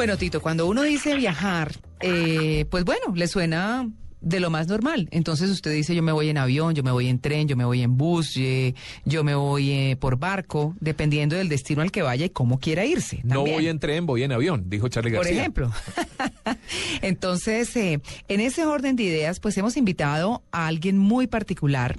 Bueno, Tito, cuando uno dice viajar, eh, pues bueno, le suena de lo más normal. Entonces usted dice, yo me voy en avión, yo me voy en tren, yo me voy en bus, eh, yo me voy eh, por barco, dependiendo del destino al que vaya y cómo quiera irse. No voy en tren, voy en avión, dijo Charlie Por García. ejemplo. Entonces, eh, en ese orden de ideas, pues hemos invitado a alguien muy particular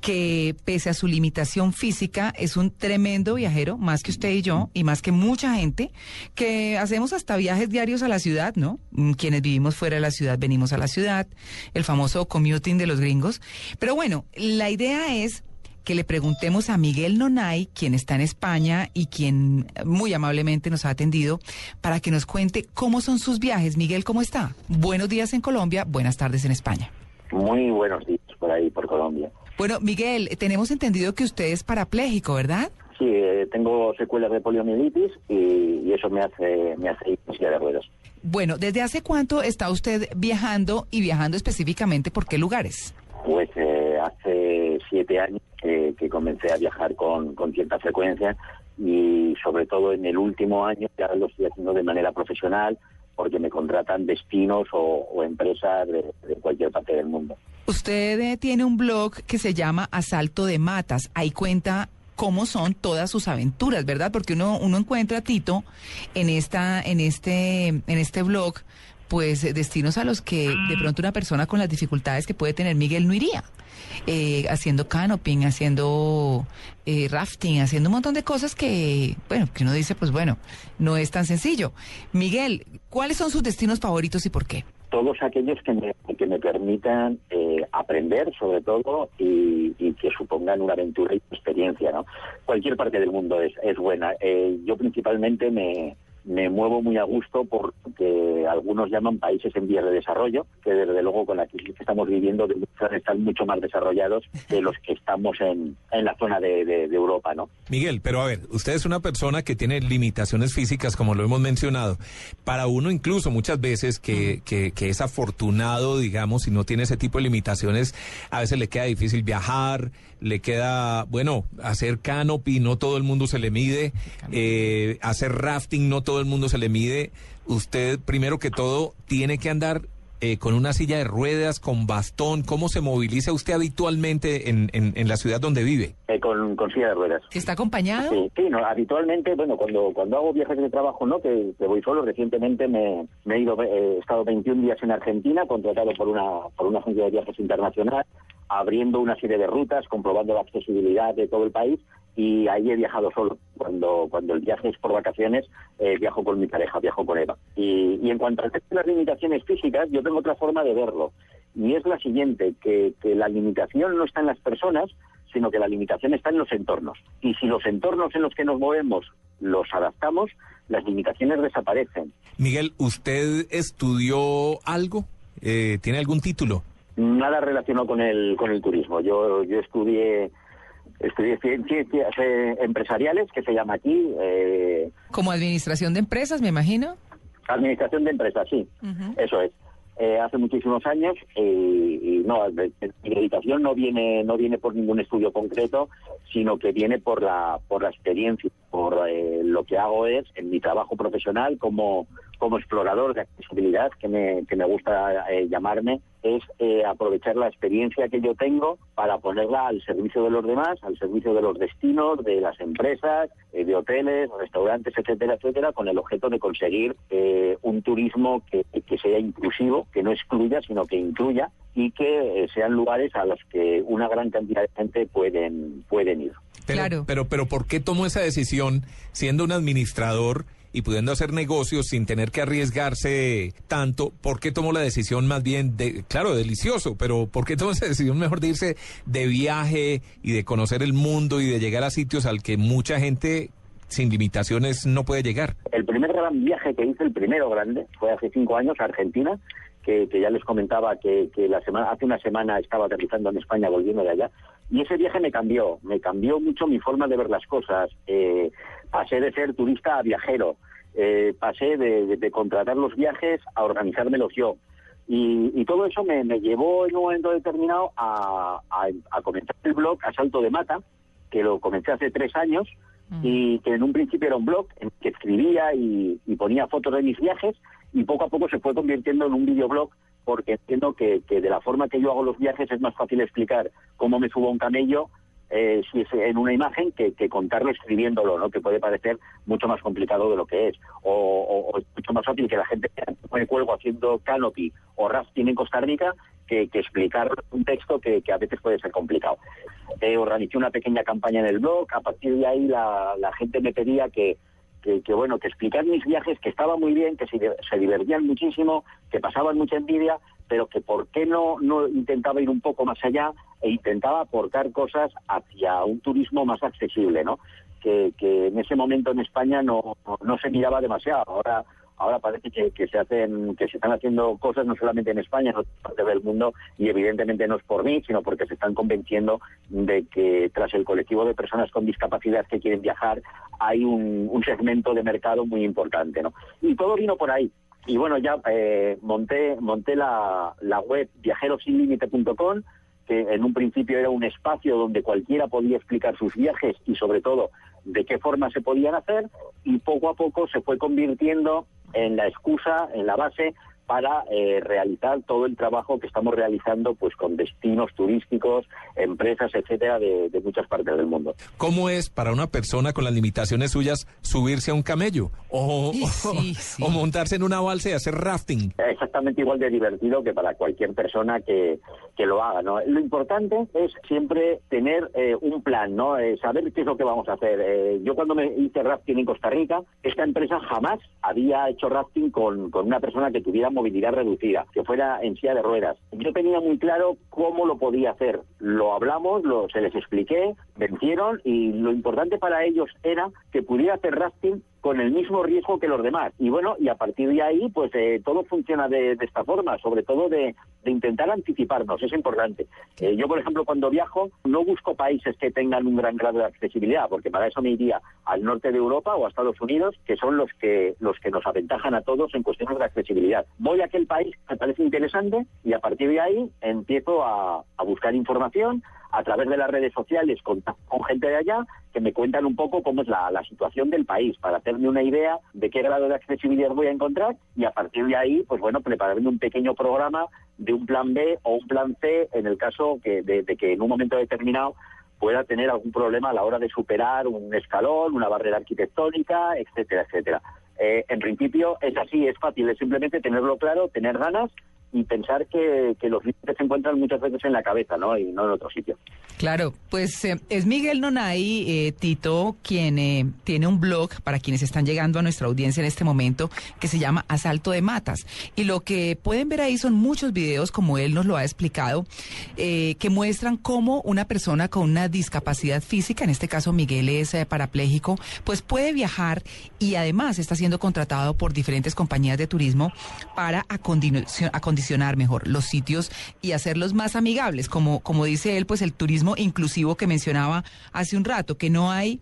que, pese a su limitación física, es un tremendo viajero, más que usted y yo, y más que mucha gente, que hacemos hasta viajes diarios a la ciudad, ¿no? Mm, Quienes vivimos fuera de la ciudad venimos a la ciudad, el famoso commuting de los gringos. Pero bueno, la idea es que le preguntemos a Miguel Nonay, quien está en España y quien muy amablemente nos ha atendido, para que nos cuente cómo son sus viajes. Miguel, ¿cómo está? Buenos días en Colombia, buenas tardes en España. Muy buenos días por ahí, por Colombia. Bueno, Miguel, tenemos entendido que usted es parapléjico, ¿verdad? Sí, eh, tengo secuelas de poliomielitis y, y eso me hace, me hace ir de ruedas. Bueno, ¿desde hace cuánto está usted viajando y viajando específicamente por qué lugares? Pues eh, hace siete años que comencé a viajar con, con cierta frecuencia y sobre todo en el último año ya lo estoy haciendo de manera profesional porque me contratan destinos o, empresas de, de cualquier parte del mundo. Usted eh, tiene un blog que se llama Asalto de Matas. Ahí cuenta cómo son todas sus aventuras, ¿verdad? Porque uno, uno encuentra a Tito en esta, en este, en este blog, pues eh, destinos a los que de pronto una persona con las dificultades que puede tener Miguel no iría. Eh, haciendo canoping, haciendo eh, rafting, haciendo un montón de cosas que, bueno, que uno dice, pues bueno, no es tan sencillo. Miguel, ¿cuáles son sus destinos favoritos y por qué? todos aquellos que me, que me permitan eh, aprender, sobre todo, y, y que supongan una aventura y experiencia, ¿no? Cualquier parte del mundo es, es buena. Eh, yo principalmente me, me muevo muy a gusto porque algunos llaman países en vías de desarrollo, que desde luego con la crisis que estamos viviendo están mucho más desarrollados que los que estamos en, en la zona de, de, de Europa, ¿no? Miguel, pero a ver, usted es una persona que tiene limitaciones físicas, como lo hemos mencionado. Para uno incluso muchas veces que, que, que es afortunado, digamos, y no tiene ese tipo de limitaciones, a veces le queda difícil viajar, le queda, bueno, hacer canopy, no todo el mundo se le mide, eh, hacer rafting, no todo el mundo se le mide. Usted, primero que todo, tiene que andar eh, con una silla de ruedas, con bastón. ¿Cómo se moviliza usted habitualmente en, en, en la ciudad donde vive? Eh, con, con silla de ruedas. ¿Está acompañado? Sí, sí, no, habitualmente, bueno, cuando, cuando hago viajes de trabajo, ¿no? Que, que voy solo, recientemente me, me he ido, eh, he estado 21 días en Argentina, contratado por una, por una agencia de viajes internacional, abriendo una serie de rutas, comprobando la accesibilidad de todo el país, y ahí he viajado solo. Cuando, cuando el viaje es por vacaciones, eh, viajo con mi pareja, viajo con Eva. Y, en cuanto a las limitaciones físicas, yo tengo otra forma de verlo. Y es la siguiente, que, que la limitación no está en las personas, sino que la limitación está en los entornos. Y si los entornos en los que nos movemos los adaptamos, las limitaciones desaparecen. Miguel, ¿usted estudió algo? Eh, ¿Tiene algún título? Nada relacionado con el, con el turismo. Yo, yo estudié, estudié cien- ciencias empresariales, que se llama aquí, eh, Como administración de empresas, me imagino. administración de empresas, sí, eso es. Eh, hace muchísimos años y, y no, mi dedicación no viene no viene por ningún estudio concreto, sino que viene por la por la experiencia, por eh, lo que hago es en mi trabajo profesional como como explorador de accesibilidad, que me, que me gusta eh, llamarme, es eh, aprovechar la experiencia que yo tengo para ponerla al servicio de los demás, al servicio de los destinos, de las empresas, eh, de hoteles, restaurantes, etcétera, etcétera, con el objeto de conseguir eh, un turismo que, que sea inclusivo, que no excluya, sino que incluya y que eh, sean lugares a los que una gran cantidad de gente pueden, pueden ir. Pero, Claro. pero, pero ¿por qué tomó esa decisión siendo un administrador y pudiendo hacer negocios sin tener que arriesgarse tanto? ¿Por qué tomó la decisión más bien de, claro, delicioso, pero ¿por qué tomó esa decisión mejor de irse de viaje y de conocer el mundo y de llegar a sitios al que mucha gente sin limitaciones no puede llegar. El primer gran viaje que hice, el primero grande, fue hace cinco años a Argentina, que, ya les comentaba que, la semana, hace una semana estaba aterrizando en España volviendo de allá. Y ese viaje me cambió, me cambió mucho mi forma de ver las cosas. Eh, pasé de ser turista a viajero, eh, pasé de, contratar los viajes a organizármelos yo. Y, todo eso me, llevó en un momento determinado a, a, comenzar el blog Asalto de Mata, que lo comencé hace tres años mm. y que en un principio era un blog en que escribía y, ponía fotos de mis viajes y poco a poco se fue convirtiendo en un videoblog porque entiendo que, que de la forma que yo hago los viajes es más fácil explicar cómo me subo a un camello eh, si es en una imagen que, contarlo escribiéndolo, ¿no? que puede parecer mucho más complicado de lo que es. O, es mucho más fácil que la gente me cuelgo haciendo canopy o rafting en Costa Rica que, explicar un texto que, a veces puede ser complicado. Eh, organicé una pequeña campaña en el blog, a partir de ahí la, gente me pedía que, que, bueno, que explicar mis viajes, que estaba muy bien, que se divertían muchísimo, que pasaban mucha envidia, pero que por qué no, no intentaba ir un poco más allá e intentaba aportar cosas hacia un turismo más accesible, ¿no? Que, en ese momento en España no, no se miraba demasiado. Ahora ahora parece que, que, se hacen que se están haciendo cosas no solamente en España, en otras partes del mundo y evidentemente no es por mí, sino porque se están convenciendo de que tras el colectivo de personas con discapacidad que quieren viajar hay un, un segmento de mercado muy importante, ¿no? Y todo vino por ahí y bueno, ya eh, monté, monté la, la web viajerosinlimite.com, que en un principio era un espacio donde cualquiera podía explicar sus viajes y sobre todo de qué forma se podían hacer y poco a poco se fue convirtiendo en la excusa, en la base para eh, realizar todo el trabajo que estamos realizando pues con destinos turísticos, empresas, etcétera, de, muchas partes del mundo. ¿Cómo es para una persona con las limitaciones suyas subirse a un camello o, o, montarse en una balsa y hacer rafting? Exactamente igual de divertido que para cualquier persona que, que lo haga. ¿no? Lo importante es siempre tener eh, un plan, ¿no? Eh, saber qué es lo que vamos a hacer. yo cuando me hice rafting en Costa Rica, esta empresa jamás había hecho rafting con, con una persona que tuviera movilidad reducida, que fuera en silla de ruedas. Yo tenía muy claro cómo lo podía hacer. Lo hablamos, lo, se les expliqué, vencieron y lo importante para ellos era que pudiera hacer rafting con el mismo riesgo que los demás. Y bueno, y a partir de ahí, pues eh, todo funciona de, esta forma, sobre todo de, intentar anticiparnos, es importante. Eh, yo, por ejemplo, cuando viajo, no busco países que tengan un gran grado de accesibilidad, porque para eso me iría al norte de Europa o a Estados Unidos, que son los que, los que nos aventajan a todos en cuestiones de accesibilidad. Voy a aquel país que me parece interesante y a partir de ahí empiezo a, a buscar información, a través de las redes sociales con, con gente de allá que me cuentan un poco cómo es la, situación del país, para hacerme una idea de qué grado de accesibilidad voy a encontrar y a partir de ahí, pues bueno, prepararme un pequeño programa de un plan B o un plan C en el caso que, de, que en un momento determinado pueda tener algún problema a la hora de superar un escalón, una barrera arquitectónica, etcétera, etcétera. Eh, en principio es así, es fácil, es simplemente tenerlo claro, tener ganas y pensar que, los límites se encuentran muchas veces en la cabeza, ¿no? Y no en otro sitio. Claro, pues eh, es Miguel Nonay, eh, Tito, quien eh, tiene un blog para quienes están llegando a nuestra audiencia en este momento que se llama Asalto de Matas. Y lo que pueden ver ahí son muchos videos, como él nos lo ha explicado, que muestran cómo una persona con una discapacidad física, en este caso Miguel es parapléjico, pues puede viajar y además está siendo contratado por diferentes compañías de turismo para acondicionar mejor los sitios y hacerlos más amigables, como, como dice él, pues el turismo inclusivo que mencionaba hace un rato, que no hay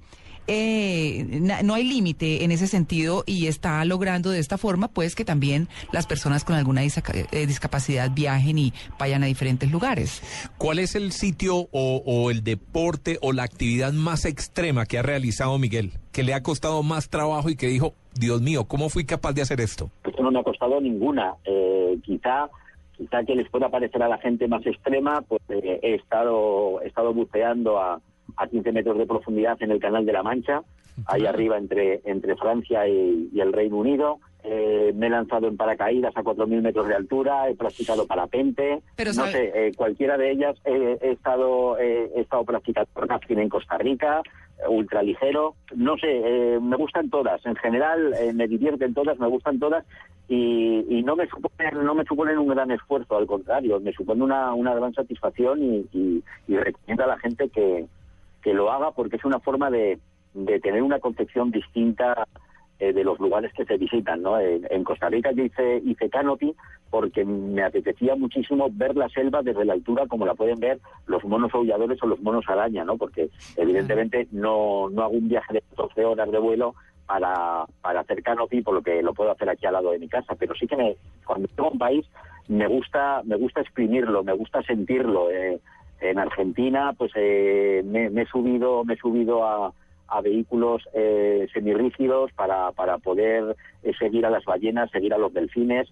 eh, no hay límite en ese sentido y está logrando de esta forma pues que también las personas con alguna eh, discapacidad viajen y vayan a diferentes lugares. ¿Cuál es el sitio o, o, el deporte o la actividad más extrema que ha realizado Miguel? Que le ha costado más trabajo y que dijo, Dios mío, ¿cómo fui capaz de hacer esto? Esto no me ha costado ninguna. Eh, quizá quizá que les pueda parecer a la gente más extrema, pues eh, he estado he estado buceando a, a 15 metros de profundidad en el Canal de la Mancha, ahí arriba entre entre Francia y, el Reino Unido. Eh, me he lanzado en paracaídas a 4.000 metros de altura, he practicado parapente, Pero no sé, eh, cualquiera de ellas he estado he estado practicando rafting en Costa Rica, ultraligero, no sé, me gustan todas, en general me divierten todas, me gustan todas y, no me suponen no me suponen un gran esfuerzo al contrario me supone una, una gran satisfacción y, y, recomiendo a la gente que, que lo haga porque es una forma de, de tener una concepción distinta eh, de los lugares que se visitan, ¿no? En, Costa Rica yo hice, hice canopy porque me apetecía muchísimo ver la selva desde la altura como la pueden ver los monos aulladores o los monos araña, ¿no? Porque evidentemente no, no hago un viaje de 12 horas de vuelo para, para hacer canopy, por lo que lo puedo hacer aquí al lado de mi casa, pero sí que me, cuando tengo un país me gusta, me gusta exprimirlo, me gusta sentirlo. Eh, en Argentina, pues eh, me, he subido, me he subido a, a vehículos eh, semirrígidos para, para poder eh, seguir a las ballenas, seguir a los delfines.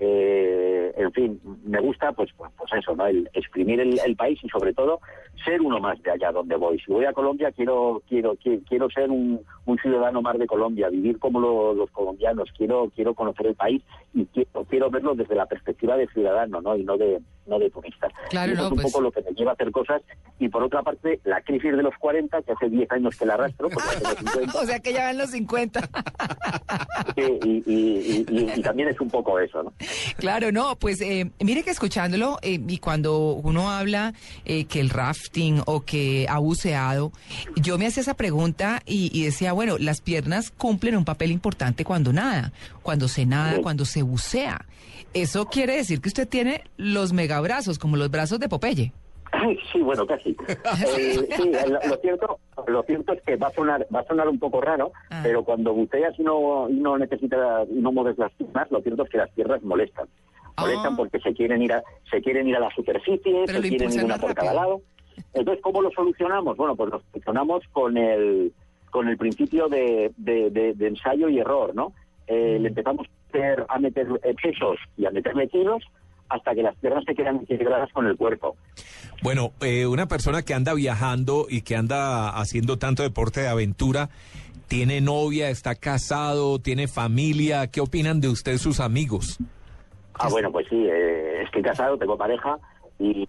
Eh, en fin, me gusta pues, pues, pues eso, ¿no? El exprimir el, país y sobre todo ser uno más de allá donde voy. Si voy a Colombia quiero quiero quiero, ser un, un, ciudadano más de Colombia, vivir como los colombianos, quiero quiero conocer el país y quiero, quiero verlo desde la perspectiva de ciudadano, ¿no? Y no de no de turista. Claro, eso es un pues poco lo que me lleva a hacer cosas y por otra parte la crisis de los 40, que hace 10 años que la arrastro, pues o sea que ya van los 50. y, y, y, también es un poco eso, ¿no? Claro, no, pues eh, mire que escuchándolo eh, y cuando uno habla eh, que el rafting o que ha buceado, yo me hacía esa pregunta y, decía, bueno, las piernas cumplen un papel importante cuando nada, cuando se nada, cuando se bucea. Eso quiere decir que usted tiene los megabrazos, como los brazos de Popeye. Sí, bueno, casi. Eh, sí, lo, cierto, lo cierto es que va a sonar, va a sonar un poco raro, ah. pero cuando buceas y no, y no necesitas, y no mueves las piernas, lo cierto es que las piernas molestan. Molestan ah. porque se quieren ir a, se quieren ir a la superficie, se quieren ir una por cada lado. Entonces, ¿cómo lo solucionamos? Bueno, pues lo solucionamos con el, con el principio de, de, ensayo y error, ¿no? Eh, le empezamos a meter, a meter pesos y a meterle kilos hasta que las piernas se quedan integradas con el cuerpo. Bueno, eh, una persona que anda viajando y que anda haciendo tanto deporte de aventura, ¿tiene novia, está casado, tiene familia? ¿Qué opinan de usted sus amigos? Ah, bueno, pues sí, eh, estoy casado, tengo pareja. Y,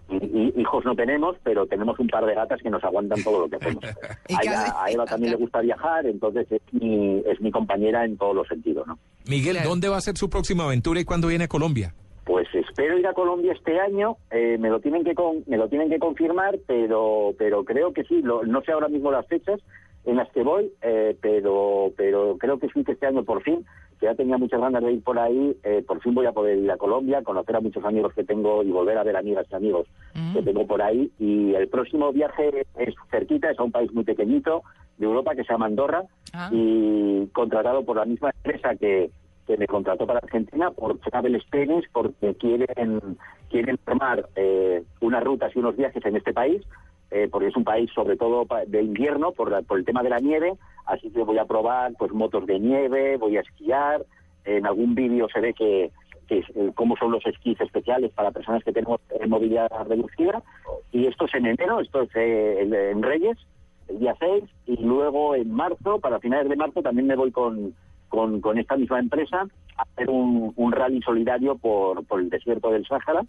hijos no tenemos, pero tenemos un par de gatas que nos aguantan todo lo que hacemos. a, Eva, también le gusta viajar, entonces es mi, es mi compañera en todos los sentidos, ¿no? Miguel, ¿dónde va a ser su próxima aventura y cuándo viene a Colombia? Pues espero ir a Colombia este año, eh, me lo tienen que me lo tienen que confirmar, pero pero creo que sí, no sé ahora mismo las fechas en las que voy, eh, pero pero creo que sí que este año por fin, que ya tenía muchas ganas de ir por ahí, eh, por fin voy a poder ir a Colombia, conocer a muchos amigos que tengo y volver a ver amigas y amigos mm. que tengo por ahí. Y el próximo viaje es cerquita, es a un país muy pequeñito de Europa que se llama Andorra ah. y contratado por la misma empresa que que me contrató para Argentina por Travel Experience porque quieren quieren tomar eh, unas rutas y unos viajes en este país eh, porque es un país sobre todo de invierno por, por el tema de la nieve así que voy a probar pues motos de nieve voy a esquiar en algún vídeo se ve que, que eh, cómo son los esquís especiales para personas que tenemos movilidad reducida y esto es en enero esto es en Reyes el día 6 y luego en marzo para finales de marzo también me voy con con, con esta misma empresa a hacer un, un rally solidario por, por el desierto del Sáhara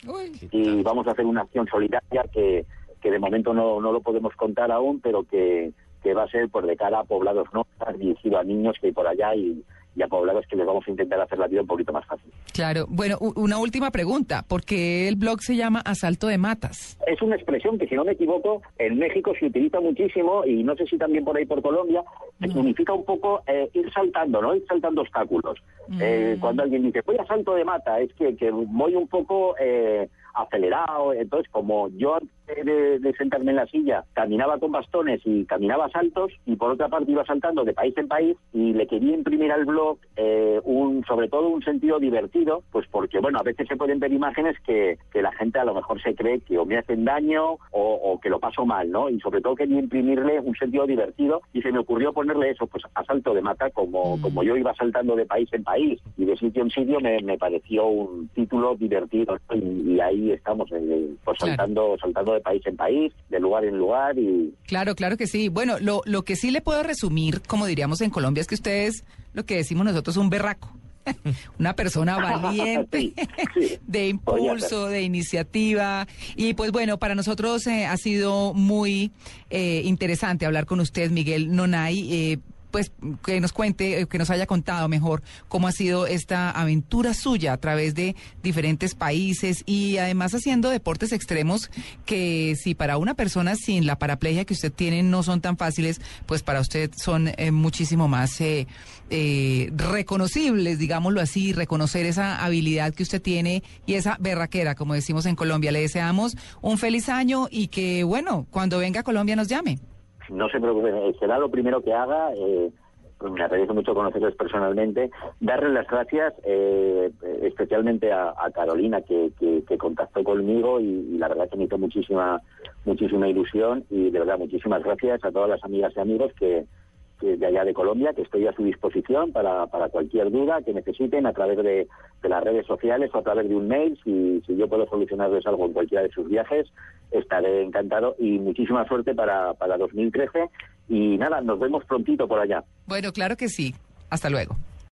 y vamos a hacer una acción solidaria que, que de momento no, no lo podemos contar aún, pero que, que va a ser por de cara a poblados no dirigido a niños que hay por allá y, y a poblados que les vamos a intentar hacer la vida un poquito más fácil. Claro. Bueno, una última pregunta. ¿Por qué el blog se llama Asalto de Matas? Es una expresión que, si no me equivoco, en México se utiliza muchísimo y no sé si también por ahí por Colombia, significa un poco eh, ir saltando, ¿no? Ir saltando obstáculos. Eh, mm. cuando alguien dice, voy a salto de mata, es que, que voy un poco... Eh, acelerado. Entonces, como yo antes de, sentarme en la silla caminaba con bastones y caminaba saltos, y por otra parte iba saltando de país en país, y le quería imprimir al blog eh, un, sobre todo un sentido divertido, pues porque, bueno, a veces se pueden ver imágenes que, que la gente a lo mejor se cree que o me hacen daño o, que lo paso mal, ¿no? Y sobre todo quería imprimirle un sentido divertido y se me ocurrió ponerle eso, pues a salto de mata, como, mm. como yo iba saltando de país en país y de sitio en sitio, me, me pareció un título divertido y ahí estamos eh, pues, saltando, saltando de país en país, de lugar en lugar y... Claro, claro que sí. Bueno, lo, lo que sí le puedo resumir, como diríamos en Colombia, es que ustedes, lo que decimos nosotros, un berraco. una persona valiente, de impulso, de iniciativa. Y pues bueno, para nosotros eh, ha sido muy eh, interesante hablar con usted, Miguel Nonay. Pues que nos cuente, eh, que nos haya contado mejor cómo ha sido esta aventura suya a través de diferentes países y además haciendo deportes extremos que si para una persona sin la paraplegia que usted tiene no son tan fáciles, pues para usted son eh, muchísimo más eh, reconocibles, digámoslo así, reconocer esa habilidad que usted tiene y esa berraquera, como decimos en Colombia. Le deseamos un feliz año y que, bueno, cuando venga a Colombia nos llame no se preocupe, eh, será lo primero que haga. Eh, pues me agradece mucho conocerles personalmente. Darles las gracias eh, especialmente a, Carolina que, que, contactó conmigo y, la verdad que me hizo muchísima, muchísima ilusión y de verdad muchísimas gracias a todas las amigas y amigos que, de allá de Colombia, que estoy a su disposición para, para cualquier duda que necesiten a través de, de, las redes sociales o a través de un mail. Si, si yo puedo solucionarles algo en cualquiera de sus viajes, estaré encantado y muchísima suerte para, para 2013. Y nada, nos vemos prontito por allá. Bueno, claro que sí. Hasta luego.